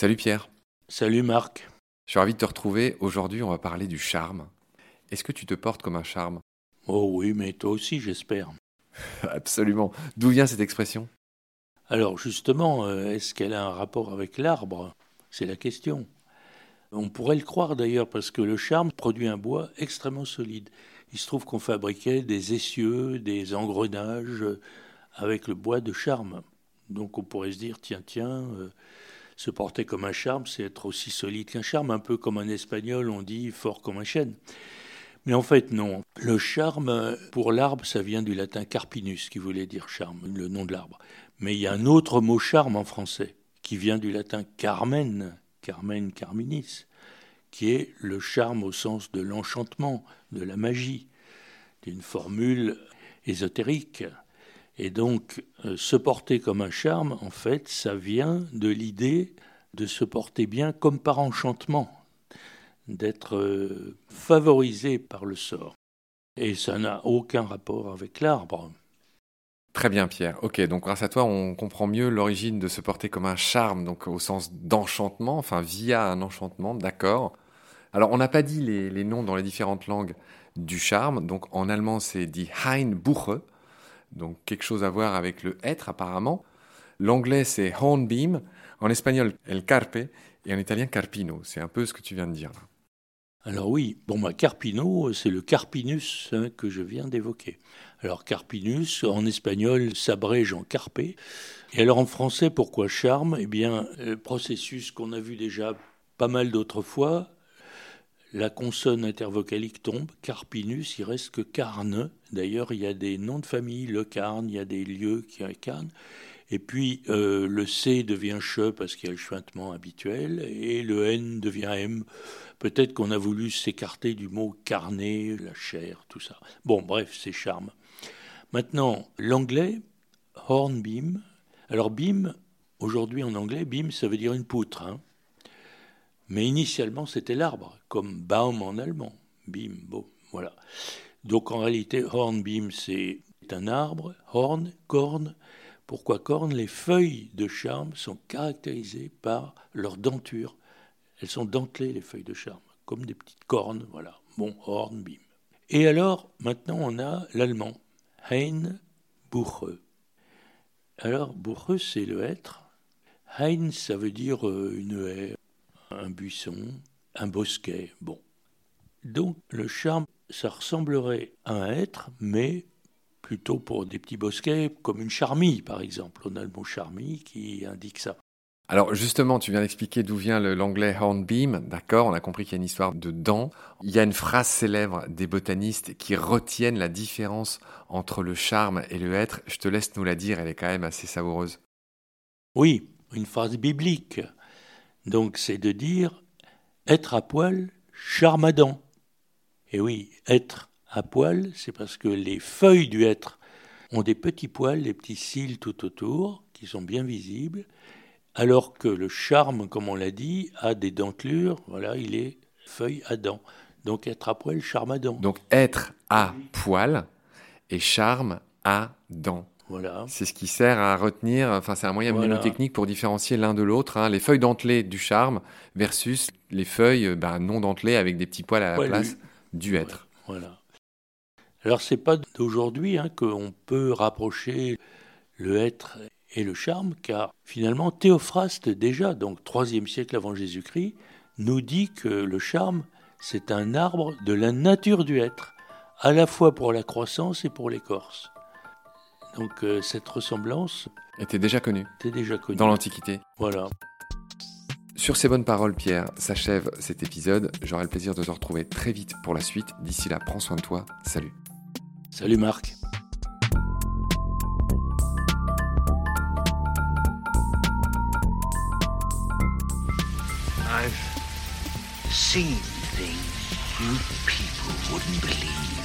Salut Pierre. Salut Marc. Je suis ravi de te retrouver. Aujourd'hui, on va parler du charme. Est-ce que tu te portes comme un charme? Oh oui, mais toi aussi, j'espère. Absolument. D'où vient cette expression? Alors justement, euh, est-ce qu'elle a un rapport avec l'arbre? C'est la question. On pourrait le croire d'ailleurs parce que le charme produit un bois extrêmement solide. Il se trouve qu'on fabriquait des essieux, des engrenages avec le bois de charme. Donc on pourrait se dire, tiens, tiens, euh, se porter comme un charme, c'est être aussi solide qu'un charme, un peu comme un espagnol, on dit fort comme un chêne. Mais en fait, non. Le charme, pour l'arbre, ça vient du latin carpinus, qui voulait dire charme, le nom de l'arbre. Mais il y a un autre mot charme en français, qui vient du latin carmen, carmen carminis, qui est le charme au sens de l'enchantement, de la magie, d'une formule ésotérique. Et donc, euh, se porter comme un charme, en fait, ça vient de l'idée de se porter bien comme par enchantement, d'être euh, favorisé par le sort. Et ça n'a aucun rapport avec l'arbre. Très bien, Pierre. Ok, donc grâce à toi, on comprend mieux l'origine de se porter comme un charme, donc au sens d'enchantement, enfin via un enchantement, d'accord. Alors, on n'a pas dit les, noms dans les différentes langues du charme. Donc, en allemand, c'est dit Buche, donc quelque chose à voir avec le être apparemment. L'anglais, c'est Hornbeam. En espagnol, El Carpe. Et en italien, Carpino. C'est un peu ce que tu viens de dire. Alors oui, bon, bah, Carpino, c'est le Carpinus hein, que je viens d'évoquer. Alors Carpinus, en espagnol, s'abrège en carpe. Et alors en français, pourquoi charme? Eh bien, le processus qu'on a vu déjà pas mal d'autres fois, la consonne intervocalique tombe, Carpinus, il reste que Carne. D'ailleurs, il y a des noms de famille, le Carne, il y a des lieux qui incarnent. Et puis euh, le C devient che parce qu'il y a le chuintement habituel, et le N devient M. Peut-être qu'on a voulu s'écarter du mot carnet, la chair, tout ça. Bon, bref, c'est charme. Maintenant, l'anglais, hornbeam. Alors, beam, aujourd'hui en anglais, beam, ça veut dire une poutre. Hein. Mais initialement, c'était l'arbre, comme Baum en allemand. Beam, bon, voilà. Donc en réalité, hornbeam, c'est un arbre. Horn, corne, pourquoi cornes Les feuilles de charme sont caractérisées par leur denture. Elles sont dentelées, les feuilles de charme, comme des petites cornes, voilà. Bon, horn, bim. Et alors, maintenant, on a l'allemand. Hein, Buche. Alors, Buche, c'est le être. Hein, ça veut dire euh, une haie, un buisson, un bosquet. Bon. Donc, le charme, ça ressemblerait à un être, mais plutôt pour des petits bosquets, comme une charmille par exemple. On a le mot charmille qui indique ça. Alors justement, tu viens d'expliquer d'où vient l'anglais hornbeam, d'accord, on a compris qu'il y a une histoire de dents. Il y a une phrase célèbre des botanistes qui retiennent la différence entre le charme et le être. Je te laisse nous la dire, elle est quand même assez savoureuse. Oui, une phrase biblique. Donc c'est de dire être à poil, charmadant. Et oui, être à poil, c'est parce que les feuilles du hêtre ont des petits poils, des petits cils tout autour, qui sont bien visibles, alors que le charme, comme on l'a dit, a des dentelures, voilà, il est feuille à dents. Donc être à poil, charme à dents. Donc être à poil et charme à dents. Voilà. C'est ce qui sert à retenir, enfin c'est un moyen mnémotechnique pour différencier l'un de l'autre, hein. les feuilles dentelées du charme versus les feuilles ben, non dentelées avec des petits poils à la place du être. Voilà. Alors c'est pas d'aujourd'hui hein, qu'on peut rapprocher le être et le charme, car finalement Théophraste déjà, donc troisième siècle avant Jésus-Christ, nous dit que le charme c'est un arbre de la nature du être, à la fois pour la croissance et pour l'écorce. Donc euh, cette ressemblance était déjà connue. Était déjà connue. Dans l'Antiquité. Voilà. Sur ces bonnes paroles, Pierre, s'achève cet épisode. J'aurai le plaisir de te retrouver très vite pour la suite. D'ici là, prends soin de toi. Salut. Salut Marc. I've seen things you people wouldn't believe.